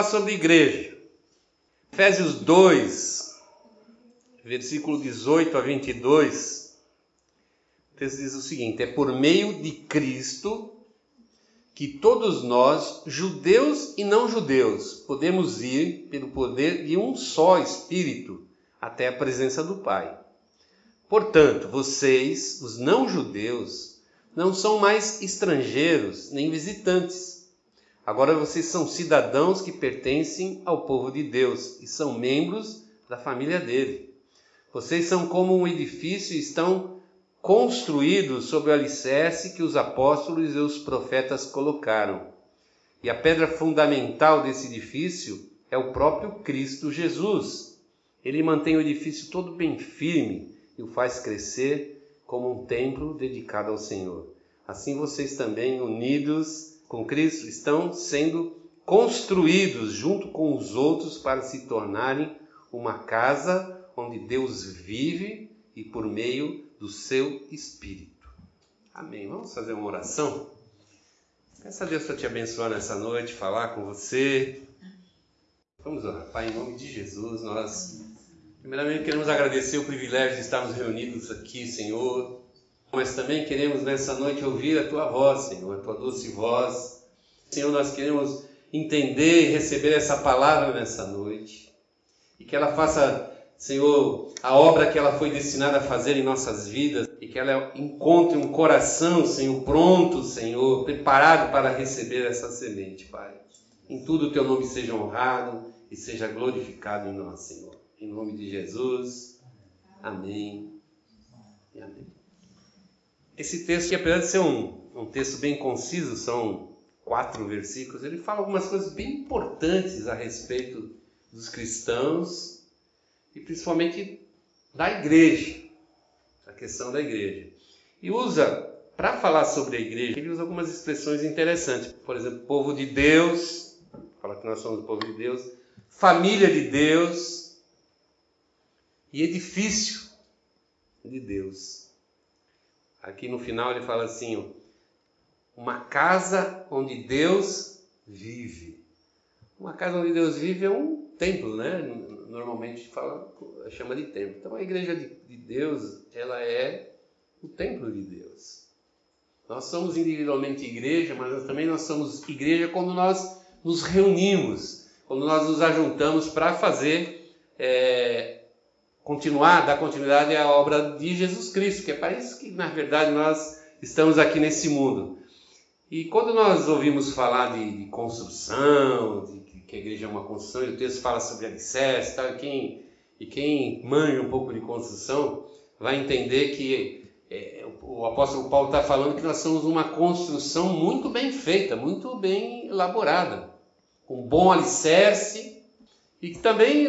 falar sobre igreja. Efésios 2, versículo 18 a 22. O texto diz o seguinte: É por meio de Cristo que todos nós, judeus e não judeus, podemos ir pelo poder de um só Espírito até a presença do Pai. Portanto, vocês, os não judeus, não são mais estrangeiros nem visitantes. Agora vocês são cidadãos que pertencem ao povo de Deus e são membros da família dele. Vocês são como um edifício e estão construído sobre o alicerce que os apóstolos e os profetas colocaram. E a pedra fundamental desse edifício é o próprio Cristo Jesus. Ele mantém o edifício todo bem firme e o faz crescer como um templo dedicado ao Senhor. Assim vocês também, unidos com Cristo, estão sendo construídos junto com os outros para se tornarem uma casa onde Deus vive e por meio do seu espírito. Amém. Vamos fazer uma oração? Peça a Deus para te abençoar nessa noite, falar com você. Vamos orar. Pai, em nome de Jesus, nós primeiramente queremos agradecer o privilégio de estarmos reunidos aqui, Senhor. Mas também queremos nessa noite ouvir a tua voz, Senhor, a tua doce voz. Senhor, nós queremos entender e receber essa palavra nessa noite. E que ela faça Senhor, a obra que ela foi destinada a fazer em nossas vidas e que ela encontre um coração, Senhor, pronto, Senhor, preparado para receber essa semente, Pai. Em tudo o teu nome seja honrado e seja glorificado em nós, Senhor. Em nome de Jesus. Amém. E amém. Esse texto, que apesar de ser um, um texto bem conciso, são quatro versículos, ele fala algumas coisas bem importantes a respeito dos cristãos e principalmente da igreja, a questão da igreja. E usa, para falar sobre a igreja, ele usa algumas expressões interessantes. Por exemplo, povo de Deus, fala que nós somos o povo de Deus, família de Deus e edifício de Deus. Aqui no final ele fala assim: uma casa onde Deus vive. Uma casa onde Deus vive é um templo, né? normalmente fala, chama de templo. Então a igreja de, de Deus, ela é o templo de Deus. Nós somos individualmente igreja, mas também nós somos igreja quando nós nos reunimos, quando nós nos ajuntamos para fazer, é, continuar, dar continuidade à obra de Jesus Cristo, que é para isso que, na verdade, nós estamos aqui nesse mundo. E quando nós ouvimos falar de, de construção, de que a igreja é uma construção, e o texto fala sobre alicerce, tá? quem, e quem manja um pouco de construção vai entender que é, o apóstolo Paulo está falando que nós somos uma construção muito bem feita, muito bem elaborada, com bom alicerce, e que também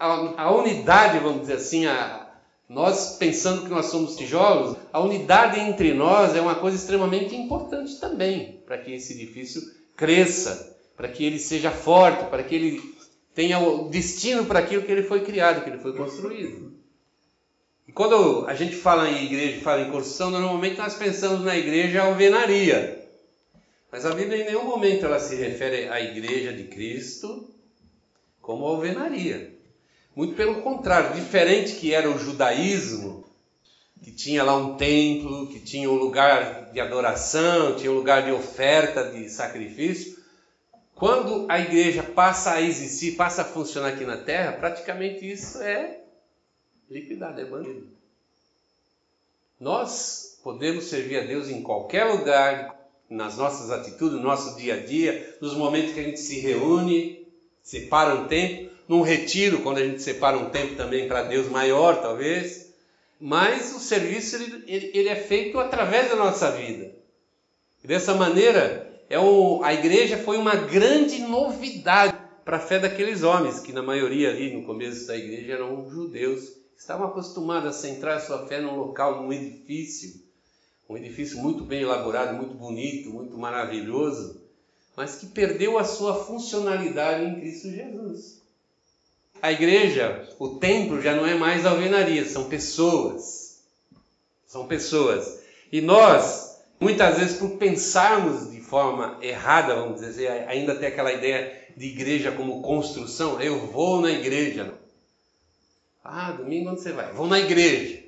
a, a unidade, vamos dizer assim, a, nós pensando que nós somos tijolos, a unidade entre nós é uma coisa extremamente importante também, para que esse edifício cresça para que ele seja forte, para que ele tenha o destino para aquilo que ele foi criado, que ele foi construído. E quando a gente fala em igreja, fala em construção, normalmente nós pensamos na igreja alvenaria. Mas a Bíblia em nenhum momento ela se refere à igreja de Cristo como alvenaria. Muito pelo contrário, diferente que era o judaísmo, que tinha lá um templo, que tinha um lugar de adoração, tinha um lugar de oferta, de sacrifício, quando a igreja passa a existir, passa a funcionar aqui na terra, praticamente isso é liquidado, é banido. Nós podemos servir a Deus em qualquer lugar, nas nossas atitudes, no nosso dia a dia, nos momentos que a gente se reúne, separa um tempo, num retiro, quando a gente separa um tempo também para Deus maior, talvez. Mas o serviço ele, ele, é feito através da nossa vida. E dessa maneira, é o, a igreja foi uma grande novidade para a fé daqueles homens, que na maioria ali no começo da igreja eram judeus, estavam acostumados a centrar a sua fé num local, num edifício, um edifício muito bem elaborado, muito bonito, muito maravilhoso, mas que perdeu a sua funcionalidade em Cristo Jesus. A igreja, o templo já não é mais alvenaria, são pessoas. São pessoas. E nós, muitas vezes, por pensarmos de forma errada, vamos dizer, ainda tem aquela ideia de igreja como construção. Eu vou na igreja. Ah, domingo onde você vai? Vou na igreja.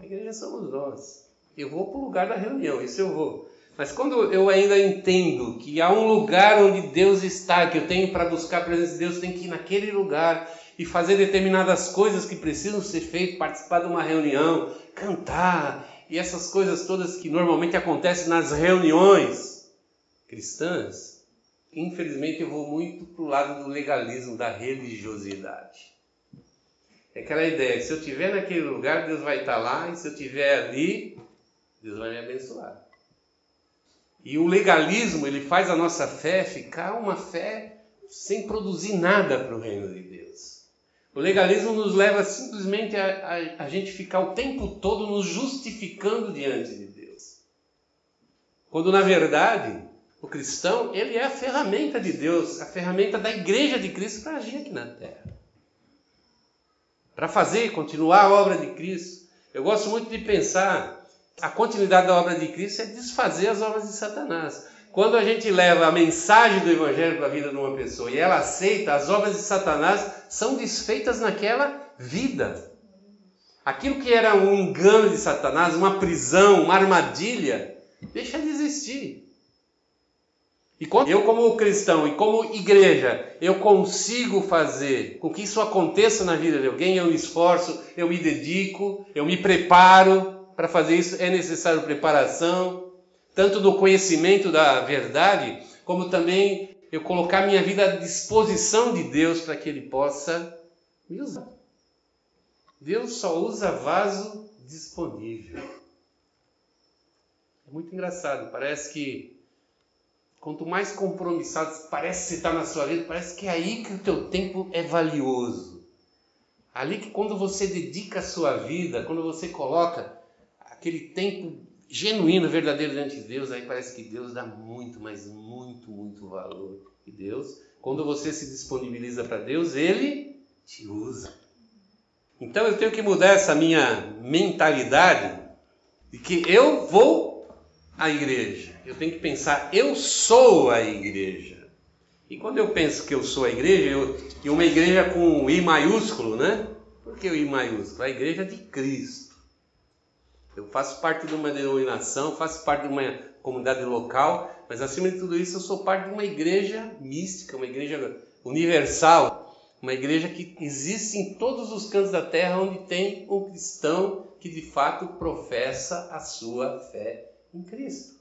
A igreja somos nós. Eu vou para o lugar da reunião, isso eu vou. Mas quando eu ainda entendo que há um lugar onde Deus está, que eu tenho para buscar a presença de Deus, tenho que ir naquele lugar e fazer determinadas coisas que precisam ser feitas, participar de uma reunião, cantar e essas coisas todas que normalmente acontecem nas reuniões cristãs, infelizmente eu vou muito para o lado do legalismo, da religiosidade. É aquela ideia, se eu estiver naquele lugar, Deus vai estar lá, e se eu estiver ali, Deus vai me abençoar. E o legalismo, ele faz a nossa fé ficar uma fé sem produzir nada para o reino de Deus. O legalismo nos leva simplesmente a, a, a, gente ficar o tempo todo nos justificando diante de Deus. Quando na verdade o cristão ele é a ferramenta de Deus, a ferramenta da igreja de Cristo para agir aqui na terra. Para fazer, continuar a obra de Cristo. Eu gosto muito de pensar a continuidade da obra de Cristo é desfazer as obras de Satanás. Quando a gente leva a mensagem do Evangelho para a vida de uma pessoa e ela aceita, as obras de Satanás são desfeitas naquela vida. Aquilo que era um engano de Satanás, uma prisão, uma armadilha, deixa de existir. E quando eu, como cristão e como igreja, eu consigo fazer com que isso aconteça na vida de alguém, eu me esforço, eu me dedico, eu me preparo, para fazer isso é necessário preparação, tanto no conhecimento da verdade, como também eu colocar minha vida à disposição de Deus para que Ele possa me usar. Deus só usa vaso disponível. É muito engraçado, parece que quanto mais compromissado parece que está na sua vida, parece que é aí que o teu tempo é valioso. Ali que quando você dedica a sua vida, quando você coloca aquele tempo genuíno, verdadeiro diante de Deus, aí parece que Deus dá muito, mas muito, muito valor. E Deus, quando você se disponibiliza para Deus, Ele te usa. Então eu tenho que mudar essa minha mentalidade de que eu vou à igreja. Eu tenho que pensar, eu sou a igreja. E quando eu penso que eu sou a igreja, eu, e uma igreja com I maiúsculo, né? Por que o I maiúsculo? A igreja de Cristo. Eu faço parte de uma denominação, faço parte de uma comunidade local, mas acima de tudo isso eu sou parte de uma igreja mística, uma igreja universal, uma igreja que existe em todos os cantos da terra onde tem um cristão que de fato professa a sua fé em Cristo.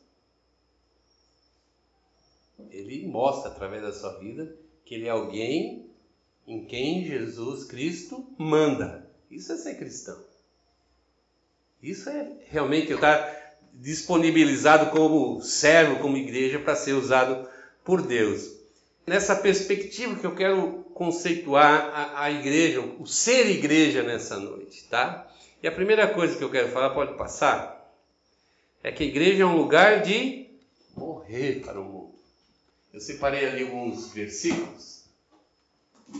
Ele mostra através da sua vida que ele é alguém em quem Jesus Cristo manda. Isso é ser cristão. Isso é realmente eu estar disponibilizado como servo, como igreja, para ser usado por Deus. Nessa perspectiva que eu quero conceituar a, a igreja, o ser igreja nessa noite, tá? E a primeira coisa que eu quero falar, pode passar, é que a igreja é um lugar de morrer para o mundo. Eu separei ali alguns versículos.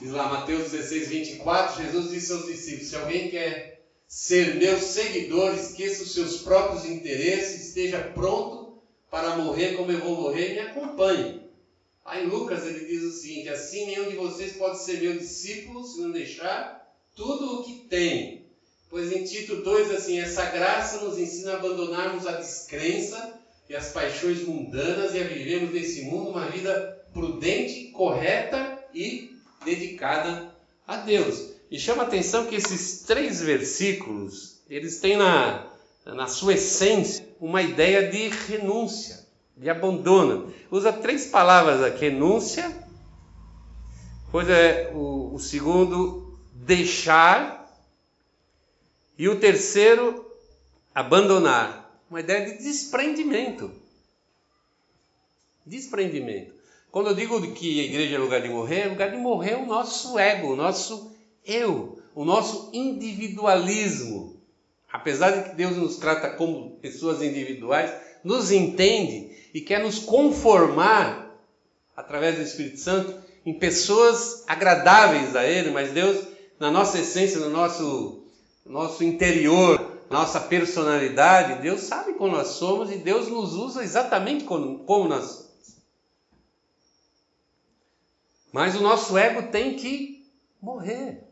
Diz lá, Mateus 16, 24, Jesus disse aos discípulos: Se alguém quer ser meu seguidor, esqueça os seus próprios interesses, esteja pronto para morrer como eu vou morrer me acompanhe. Aí Lucas ele diz o seguinte: assim nenhum de vocês pode ser meu discípulo se não deixar tudo o que tem. Pois em Tito 2, assim, essa graça nos ensina a abandonarmos a descrença e as paixões mundanas e a vivermos nesse mundo uma vida prudente, correta e dedicada a Deus. E chama atenção que esses três versículos, eles têm na, na sua essência uma ideia de renúncia, de abandono. Usa três palavras aqui: renúncia, pois é o, o segundo, deixar, e o terceiro, abandonar. Uma ideia de desprendimento. Desprendimento. Quando eu digo que a igreja é lugar de morrer, é lugar de morrer o nosso ego, o nosso eu, o nosso individualismo. Apesar de que Deus nos trata como pessoas individuais, nos entende e quer nos conformar através do Espírito Santo em pessoas agradáveis a Ele, mas Deus, na nossa essência, no nosso, nosso interior, nossa personalidade, Deus sabe como nós somos e Deus nos usa exatamente como, como nós somos. Mas o nosso ego tem que morrer.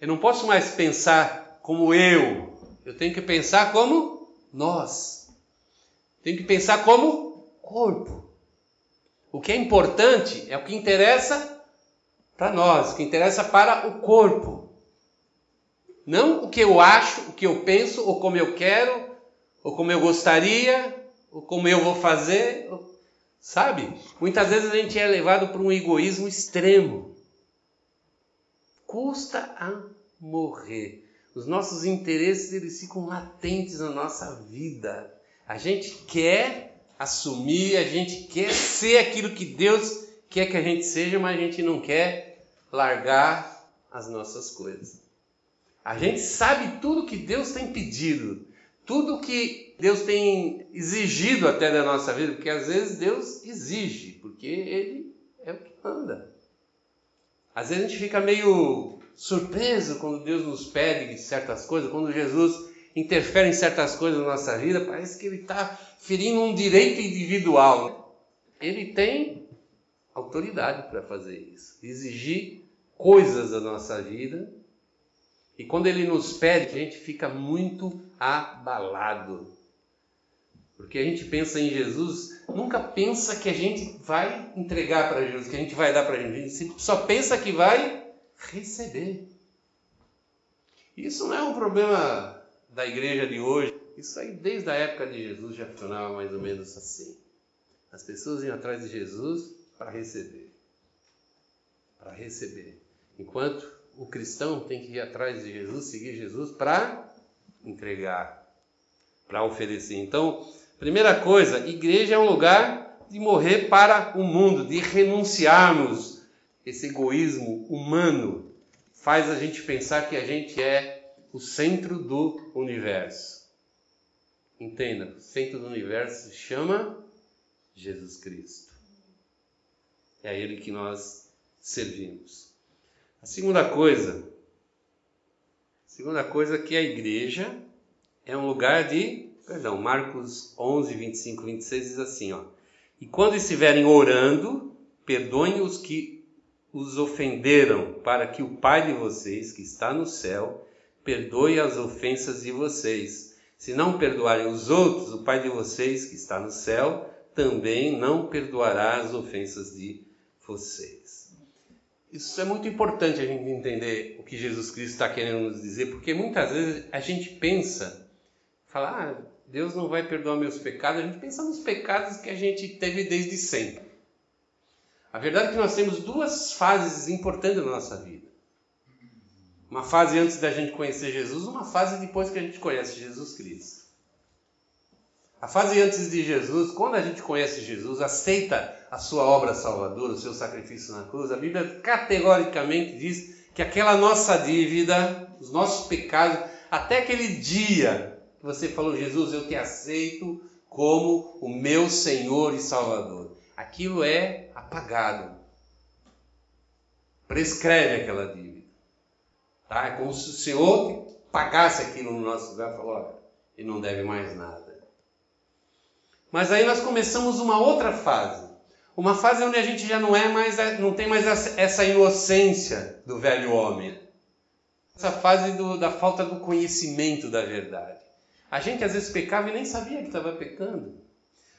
Eu não posso mais pensar como eu. Eu tenho que pensar como nós. Tenho que pensar como corpo. O que é importante é o que interessa para nós, o que interessa para o corpo. Não o que eu acho, o que eu penso, ou como eu quero, ou como eu gostaria, ou como eu vou fazer. Sabe? Muitas vezes a gente é levado para um egoísmo extremo. Custa a morrer. Os nossos interesses eles ficam latentes na nossa vida. A gente quer assumir, a gente quer ser aquilo que Deus quer que a gente seja, mas a gente não quer largar as nossas coisas. A gente sabe tudo que Deus tem pedido, tudo que Deus tem exigido até da nossa vida, porque às vezes Deus exige, porque Ele é o que manda. Às vezes a gente fica meio surpreso quando Deus nos pede certas coisas, quando Jesus interfere em certas coisas na nossa vida, parece que Ele está ferindo um direito individual. Ele tem autoridade para fazer isso, exigir coisas da nossa vida e quando ele nos pede, a gente fica muito abalado. Porque a gente pensa em Jesus, nunca pensa que a gente vai entregar para Jesus, que a gente vai dar para Jesus. A gente só pensa que vai receber. Isso não é um problema da igreja de hoje. Isso aí desde a época de Jesus já funcionava mais ou menos assim. As pessoas iam atrás de Jesus para receber. Para receber. Enquanto o cristão tem que ir atrás de Jesus, seguir Jesus para entregar, para oferecer. Então, primeira coisa, igreja é um lugar de morrer para o mundo, de renunciarmos esse egoísmo humano. Faz a gente pensar que a gente é o centro do universo. Entenda, o centro do universo se chama Jesus Cristo. É a Ele que nós servimos. A segunda coisa, a segunda coisa é que a igreja é um lugar de, perdão, Marcos 11, 25, 26 diz assim, ó. E quando estiverem orando, perdoem os que os ofenderam, para que o Pai de vocês, que está no céu, perdoe as ofensas de vocês. Se não perdoarem os outros, o Pai de vocês, que está no céu, também não perdoará as ofensas de vocês. Isso é muito importante a gente entender o que Jesus Cristo está querendo nos dizer, porque muitas vezes a gente pensa, fala, ah, Deus não vai perdoar meus pecados, a gente pensa nos pecados que a gente teve desde sempre. A verdade é que nós temos duas fases importantes na nossa vida. Uma fase antes da gente conhecer Jesus, uma fase depois que a gente conhece Jesus Cristo. A fase antes de Jesus, quando a gente conhece Jesus, aceita a sua obra salvadora, o seu sacrifício na cruz, a Bíblia categoricamente diz que aquela nossa dívida, os nossos pecados, até aquele dia você falou, Jesus, eu te aceito como o meu Senhor e Salvador, aquilo é apagado. Prescreve aquela dívida. Tá? É como se o Senhor pagasse aquilo no nosso lugar e falou: olha, ele não deve mais nada. Mas aí nós começamos uma outra fase. Uma fase onde a gente já não é mais, não tem mais essa inocência do velho homem. Essa fase do, da falta do conhecimento da verdade. A gente às vezes pecava e nem sabia que estava pecando.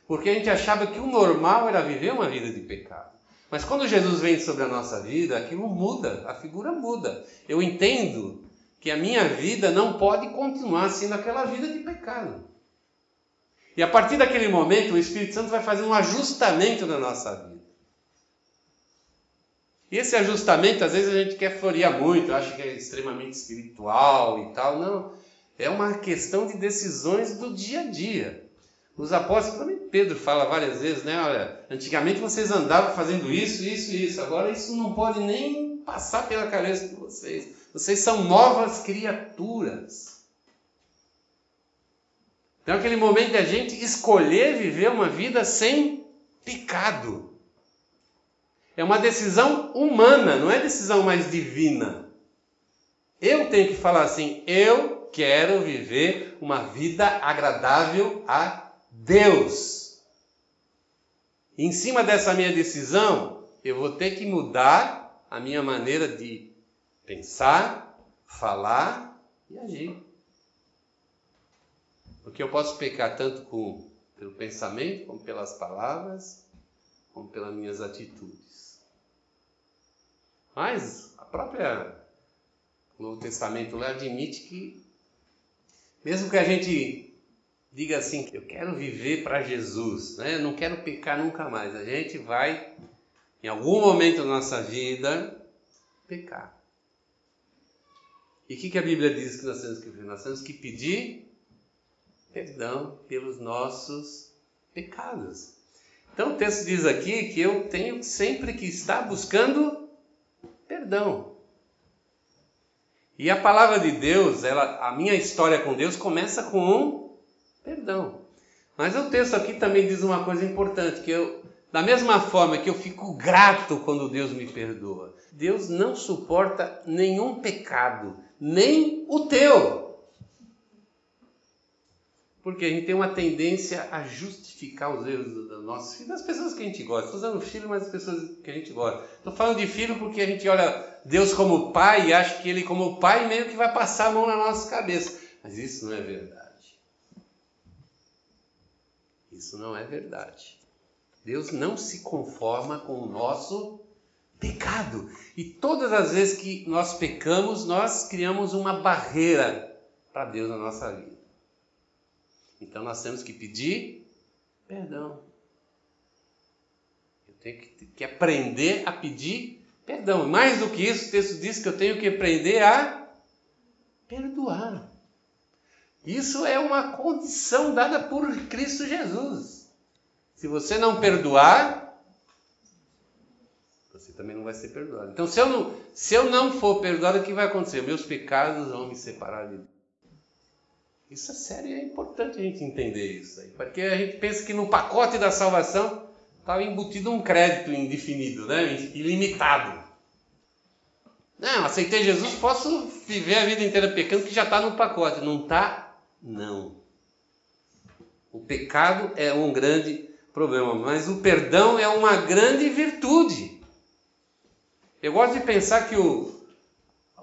Porque a gente achava que o normal era viver uma vida de pecado. Mas quando Jesus vem sobre a nossa vida, aquilo muda, a figura muda. Eu entendo que a minha vida não pode continuar sendo aquela vida de pecado. E a partir daquele momento, o Espírito Santo vai fazer um ajustamento na nossa vida. E esse ajustamento, às vezes a gente quer florear muito, acha que é extremamente espiritual e tal. Não. É uma questão de decisões do dia a dia. Os apóstolos, também Pedro fala várias vezes, né? Olha, antigamente vocês andavam fazendo isso, isso e isso. Agora isso não pode nem passar pela cabeça de vocês. Vocês são novas criaturas. Então, aquele momento de a gente escolher viver uma vida sem pecado. É uma decisão humana, não é decisão mais divina. Eu tenho que falar assim: eu quero viver uma vida agradável a Deus. Em cima dessa minha decisão, eu vou ter que mudar a minha maneira de pensar, falar e agir. Porque eu posso pecar tanto com, pelo pensamento, como pelas palavras, como pelas minhas atitudes. Mas a própria o Novo Testamento admite que, mesmo que a gente diga assim, eu quero viver para Jesus, né? não quero pecar nunca mais, a gente vai, em algum momento da nossa vida, pecar. E o que, que a Bíblia diz que nós temos que fazer? Nós temos que pedir perdão pelos nossos pecados. Então o texto diz aqui que eu tenho sempre que estar buscando perdão. E a palavra de Deus, ela, a minha história com Deus começa com um perdão. Mas o texto aqui também diz uma coisa importante, que eu, da mesma forma que eu fico grato quando Deus me perdoa, Deus não suporta nenhum pecado, nem o teu. Porque a gente tem uma tendência a justificar os erros dos nossos filhos, das pessoas que a gente gosta. Estou usando filho, mas das pessoas que a gente gosta. Estou falando de filho porque a gente olha Deus como pai e acha que ele, como pai, meio que vai passar a mão na nossa cabeça. Mas isso não é verdade. Isso não é verdade. Deus não se conforma com o nosso pecado. E todas as vezes que nós pecamos, nós criamos uma barreira para Deus na nossa vida. Então nós temos que pedir perdão. Eu tenho que, que aprender a pedir perdão. Mais do que isso, o texto diz que eu tenho que aprender a perdoar. Isso é uma condição dada por Cristo Jesus. Se você não perdoar, você também não vai ser perdoado. Então, se eu não, se eu não for perdoado, o que vai acontecer? Meus pecados vão me separar de Deus. Isso é sério e é importante a gente entender isso aí, porque a gente pensa que no pacote da salvação estava embutido um crédito indefinido, né? ilimitado. Não, aceitei Jesus, posso viver a vida inteira pecando que já está no pacote. Não está? Não. O pecado é um grande problema, mas o perdão é uma grande virtude. Eu gosto de pensar que o,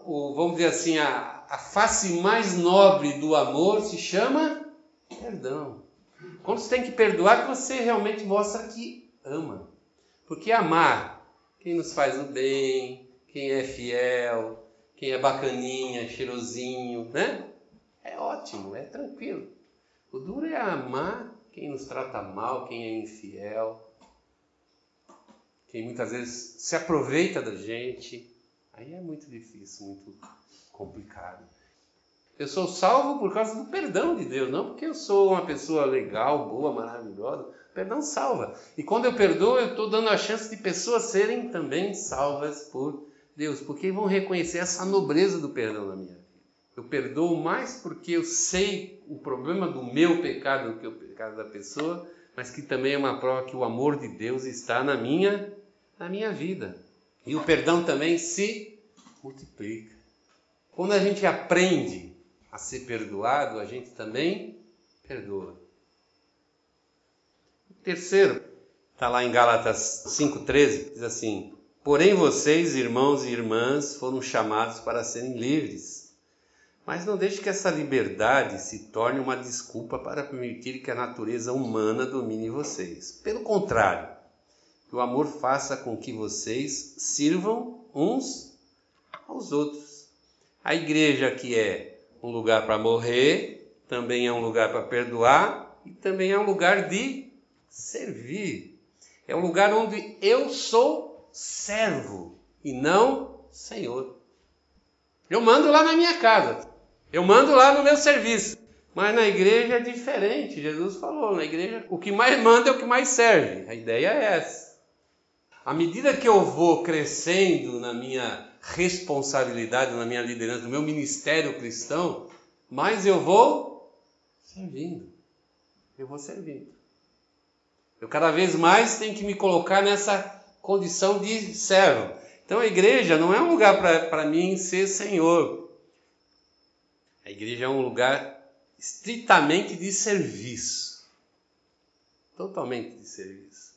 o vamos dizer assim, a, a face mais nobre do amor se chama perdão. Quando você tem que perdoar, você realmente mostra que ama. Porque amar quem nos faz o bem, quem é fiel, quem é bacaninha, cheirosinho, né? É ótimo, é tranquilo. O duro é amar quem nos trata mal, quem é infiel, quem muitas vezes se aproveita da gente. Aí é muito difícil, muito complicado. Eu sou salvo por causa do perdão de Deus, não porque eu sou uma pessoa legal, boa, maravilhosa. Perdão salva. E quando eu perdoo, eu estou dando a chance de pessoas serem também salvas por Deus, porque vão reconhecer essa nobreza do perdão na minha vida. Eu perdoo mais porque eu sei o problema do meu pecado do que o pecado da pessoa, mas que também é uma prova que o amor de Deus está na minha, na minha vida. E o perdão também se multiplica. Quando a gente aprende a ser perdoado, a gente também perdoa. O terceiro, está lá em Gálatas 5,13, diz assim: Porém, vocês, irmãos e irmãs, foram chamados para serem livres. Mas não deixe que essa liberdade se torne uma desculpa para permitir que a natureza humana domine vocês. Pelo contrário, que o amor faça com que vocês sirvam uns aos outros. A igreja que é um lugar para morrer, também é um lugar para perdoar e também é um lugar de servir. É um lugar onde eu sou servo e não senhor. Eu mando lá na minha casa, eu mando lá no meu serviço, mas na igreja é diferente. Jesus falou: na igreja o que mais manda é o que mais serve. A ideia é essa. À medida que eu vou crescendo na minha responsabilidade na minha liderança, no meu ministério cristão, mais eu vou servindo. Eu vou servindo. Eu cada vez mais tenho que me colocar nessa condição de servo. Então a igreja não é um lugar para mim ser senhor. A igreja é um lugar estritamente de serviço. Totalmente de serviço.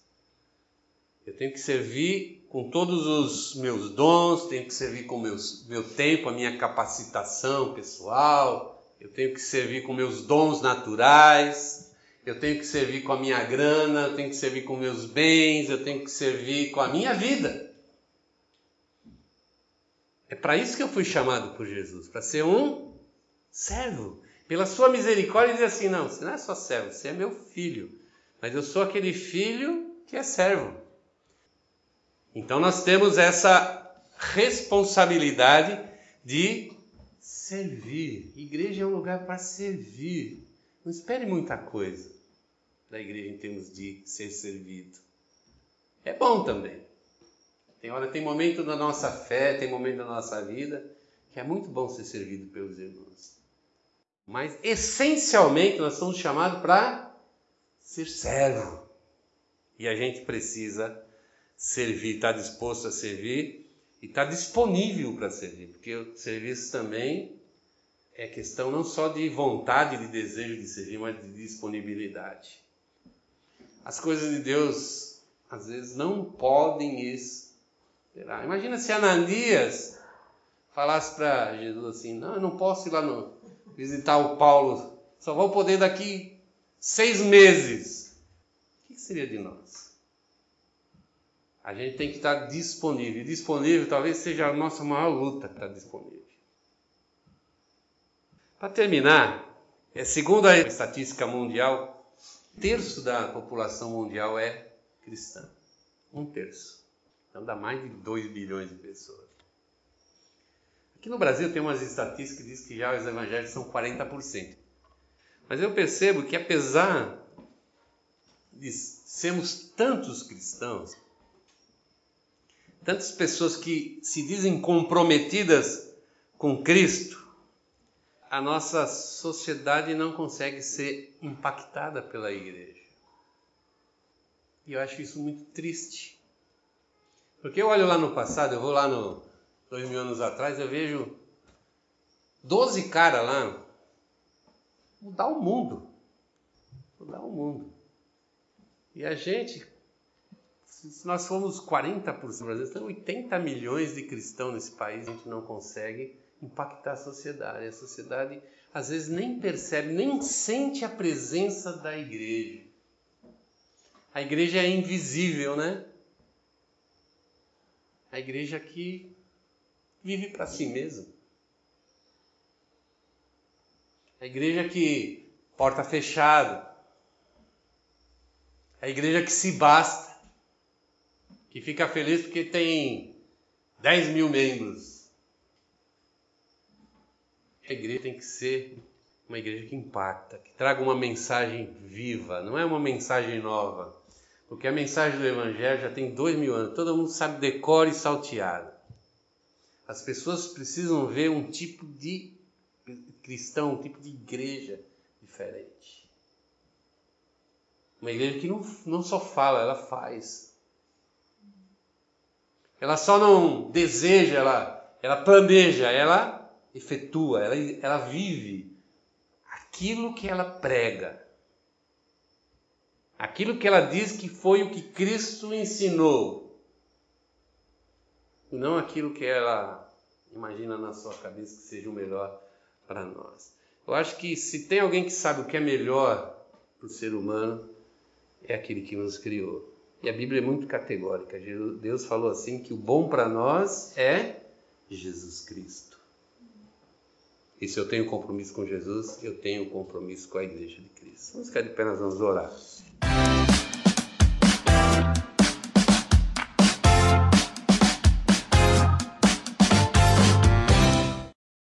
Eu tenho que servir com todos os meus dons, tenho que servir com meus, meu tempo, a minha capacitação pessoal, eu tenho que servir com meus dons naturais, eu tenho que servir com a minha grana, eu tenho que servir com meus bens, eu tenho que servir com a minha vida. É para isso que eu fui chamado por Jesus, para ser um servo. Pela sua misericórdia, diz assim: não, você não é só servo, você é meu filho. Mas eu sou aquele filho que é servo. Então nós temos essa responsabilidade de servir. Igreja é um lugar para servir. Não espere muita coisa da igreja em termos de ser servido. É bom também. Tem hora, tem momento da nossa fé, tem momento da nossa vida que é muito bom ser servido pelos irmãos. Mas essencialmente nós somos chamados para ser servo. E a gente precisa servir, estar tá disposto a servir e estar tá disponível para servir, porque o serviço também é questão não só de vontade, de desejo de servir, mas de disponibilidade. As coisas de Deus às vezes não podem esperar. Imagina se Ananias falasse para Jesus assim: Não, eu não posso ir lá no, visitar o Paulo, só vou poder daqui seis meses. O que seria de nós? A gente tem que estar disponível. Disponível talvez seja a nossa maior luta, estar disponível. Para terminar, é, segundo a estatística mundial, um terço da população mundial é cristã. Um terço. Então dá mais de 2 bilhões de pessoas. Aqui no Brasil tem umas estatísticas que diz que já os evangélicos são 40%. Mas eu percebo que apesar de sermos tantos cristãos, tantas pessoas que se dizem comprometidas com Cristo, a nossa sociedade não consegue ser impactada pela igreja. E eu acho isso muito triste. Porque eu olho lá no passado, eu vou lá no dois mil anos atrás, eu vejo 12 caras lá mudar o mundo. Mudar o mundo. E a gente, se nós formos 40% do Brasil, tem 80 milhões de cristãos nesse país, a gente não consegue impactar a sociedade. A sociedade às vezes nem percebe, nem sente a presença da igreja. A igreja é invisível, né? A igreja que vive para si mesmo. A igreja que porta fechada. A igreja que se basta. Que fica feliz porque tem 10 mil membros. A igreja tem que ser uma igreja que impacta, que traga uma mensagem viva, não é uma mensagem nova. Porque a mensagem do Evangelho já tem dois mil anos, todo mundo sabe decore e salteado. As pessoas precisam ver um tipo de cristão, um tipo de igreja diferente. Uma igreja que não, não só fala, ela faz. Ela só não deseja, ela, ela planeja, ela efetua, ela, ela vive aquilo que ela prega. Aquilo que ela diz que foi o que Cristo ensinou e não aquilo que ela imagina na sua cabeça que seja o melhor para nós. Eu acho que se tem alguém que sabe o que é melhor para o ser humano, é aquele que nos criou. E a Bíblia é muito categórica. Deus falou assim que o bom para nós é Jesus Cristo. E se eu tenho compromisso com Jesus, eu tenho compromisso com a igreja de Cristo. Vamos ficar de pé, nós vamos orar.